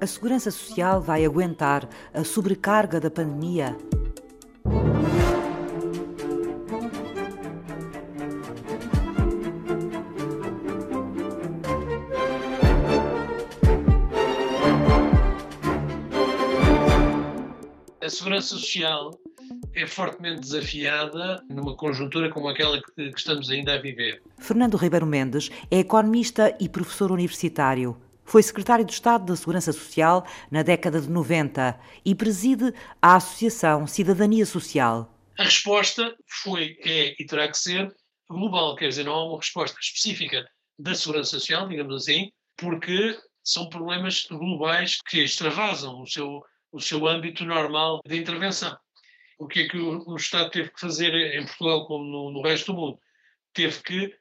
A Segurança Social vai aguentar a sobrecarga da pandemia? A segurança social é fortemente desafiada numa conjuntura como aquela que estamos ainda a viver. Fernando Ribeiro Mendes é economista e professor universitário. Foi secretário de Estado da Segurança Social na década de 90 e preside a Associação Cidadania Social. A resposta foi, é e terá que ser global, quer dizer, não há uma resposta específica da segurança social, digamos assim, porque são problemas globais que extravasam o seu, o seu âmbito normal de intervenção. O que é que o, o Estado teve que fazer em Portugal, como no, no resto do mundo? Teve que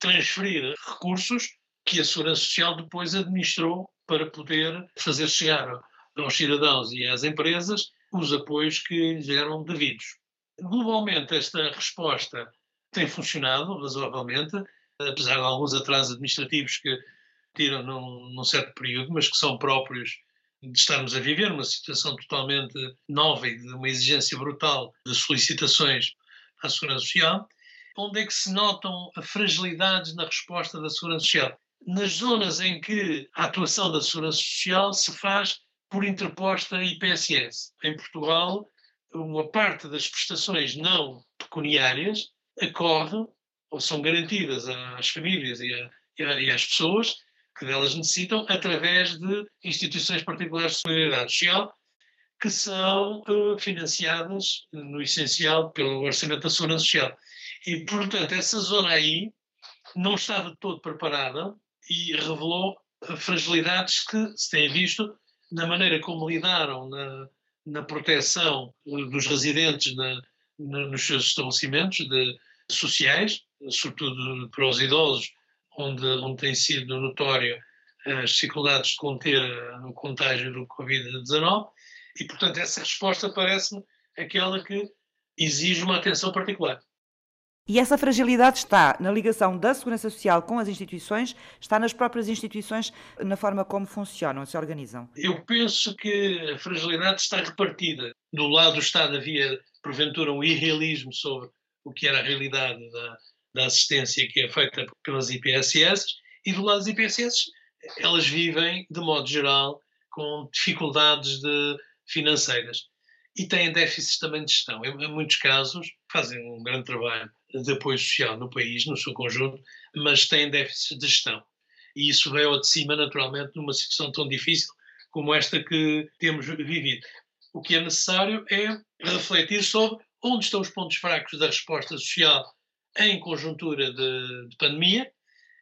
transferir recursos que a Segurança Social depois administrou para poder fazer chegar aos cidadãos e às empresas os apoios que lhes eram devidos. Globalmente, esta resposta tem funcionado razoavelmente, apesar de alguns atrasos administrativos que tiram num, num certo período, mas que são próprios de estarmos a viver uma situação totalmente nova e de uma exigência brutal de solicitações à Segurança Social, onde é que se notam fragilidades na resposta da Segurança Social? Nas zonas em que a atuação da Segurança Social se faz por interposta IPSS. Em Portugal, uma parte das prestações não pecuniárias ocorre ou são garantidas às famílias e, a, e às pessoas que delas necessitam através de instituições particulares de solidariedade social que são uh, financiadas, no essencial, pelo Orçamento da Segurança Social. E, portanto, essa zona aí não está de todo preparada e revelou fragilidades que se têm visto na maneira como lidaram na, na proteção dos residentes na, na, nos seus estabelecimentos de, sociais, sobretudo para os idosos, onde, onde tem sido notório as dificuldades de conter o contágio do Covid-19, e, portanto, essa resposta parece-me aquela que exige uma atenção particular. E essa fragilidade está na ligação da segurança social com as instituições, está nas próprias instituições, na forma como funcionam, se organizam? Eu penso que a fragilidade está repartida. Do lado do Estado havia, porventura, um irrealismo sobre o que era a realidade da, da assistência que é feita pelas IPSS, e do lado das IPSS, elas vivem, de modo geral, com dificuldades de, financeiras e têm déficits também de gestão. Em, em, muitos casos, fazem um grande trabalho de apoio social no país, no seu conjunto, mas têm déficits de gestão. E isso veio ao de cima, naturalmente, numa situação tão difícil como esta que temos vivido. O que é necessário é refletir sobre onde estão os pontos fracos da resposta social em conjuntura de, de pandemia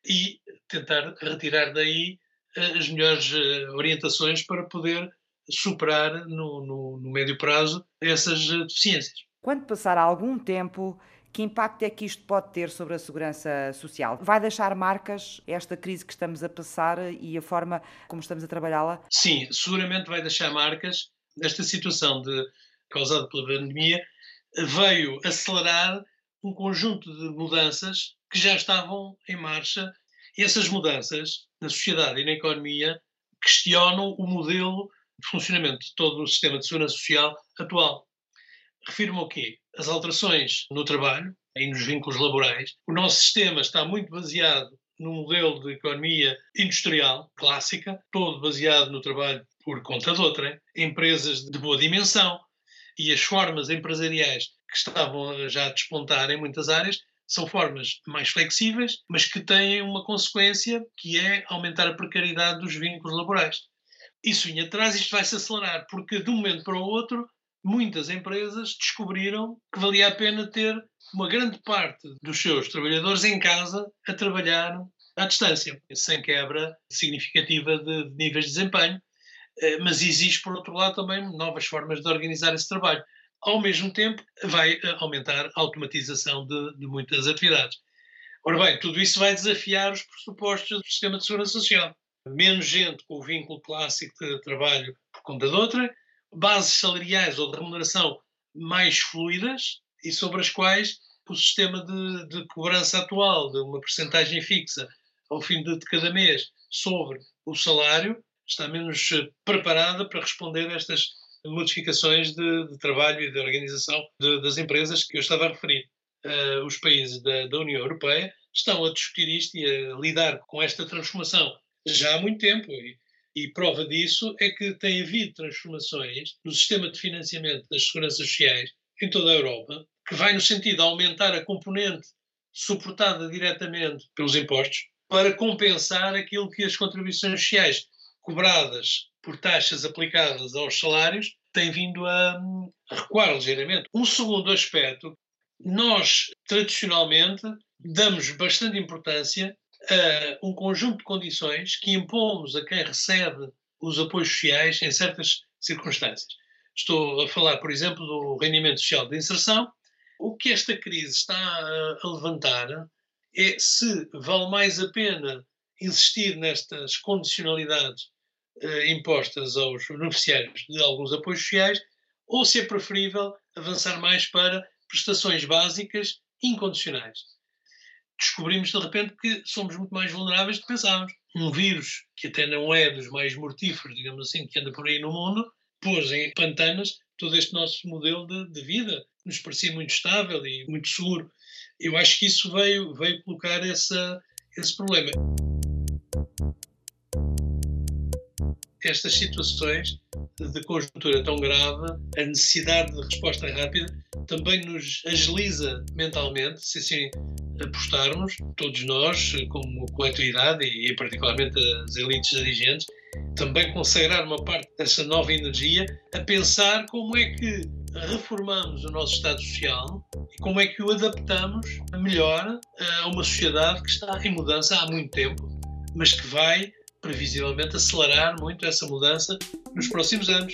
e tentar retirar daí uh, as melhores uh, orientações para poder superar no, no, no médio prazo essas eh, deficiências. Quando passar algum tempo, que impacto é que isto pode ter sobre a segurança social? Vai deixar marcas esta crise que estamos a passar e a forma como estamos a trabalhá-la? Sim, seguramente vai deixar marcas. Esta situação de, causada pela pandemia veio acelerar um conjunto de mudanças que já estavam em marcha e essas mudanças na sociedade e na economia questionam o modelo de funcionamento de todo o sistema de segurança social atual. Refiro-me ao quê? As alterações no trabalho e nos vínculos laborais. O nosso sistema está muito baseado num modelo de economia industrial clássica, todo baseado no trabalho por conta de outra, empresas de boa dimensão e as formas empresariais que estavam já a despontar em muitas áreas são formas mais flexíveis, mas que têm uma consequência que é aumentar a precariedade dos vínculos laborais isso vinha atrás, isto vai se acelerar, porque de um momento para o outro, muitas empresas descobriram que valia a pena ter uma grande parte dos seus trabalhadores em casa a trabalhar à distância, sem quebra significativa de, níveis de desempenho. Eh, mas existe, por outro lado, também novas formas de organizar esse trabalho. Ao mesmo tempo, vai eh, aumentar a automatização de, de muitas atividades. Ora bem, tudo isso vai desafiar os pressupostos do sistema de segurança social menos gente com o vínculo clássico de trabalho por conta de outra, bases salariais ou de remuneração mais fluidas e sobre as quais o sistema de, de cobrança atual, de uma percentagem fixa ao fim de, de cada mês sobre o salário, está menos preparada para responder a estas modificações de, de trabalho e de organização de, das empresas que eu estava a referir. Uh, os países da, da, União Europeia estão a discutir isto e a lidar com esta transformação já há muito tempo. E, e prova disso é que tem havido transformações no sistema de financiamento das seguranças sociais em toda a Europa, que vai no sentido de aumentar a componente suportada diretamente pelos impostos para compensar aquilo que as contribuições sociais cobradas por taxas aplicadas aos salários têm vindo a, a recuar ligeiramente. Um segundo aspecto, nós tradicionalmente damos bastante importância a um conjunto de condições que impomos a quem recebe os apoios sociais em certas circunstâncias. Estou a falar, por exemplo, do rendimento social de inserção. O que esta crise está a levantar é se vale mais a pena insistir nestas condicionalidades eh, impostas aos beneficiários de alguns apoios sociais ou se é preferível avançar mais para prestações básicas incondicionais descobrimos de repente que somos muito mais vulneráveis do que pensávamos. Um vírus que até não é dos mais mortíferos, digamos assim, que anda por aí no mundo, pôs em pantanas todo este nosso modelo de, de vida. Nos parecia muito estável e muito seguro. Eu acho que isso veio, veio colocar essa, esse problema. Estas situações de conjuntura tão grave, a necessidade de resposta rápida, também nos agiliza mentalmente, se assim apostarmos, todos nós, como coletividade e, particularmente as elites dirigentes, também consagrar uma parte dessa nova energia a pensar como é que reformamos o nosso Estado Social e como é que o adaptamos melhor a uma sociedade que está em mudança há muito tempo, mas que vai previsivelmente acelerar muito essa mudança nos próximos anos.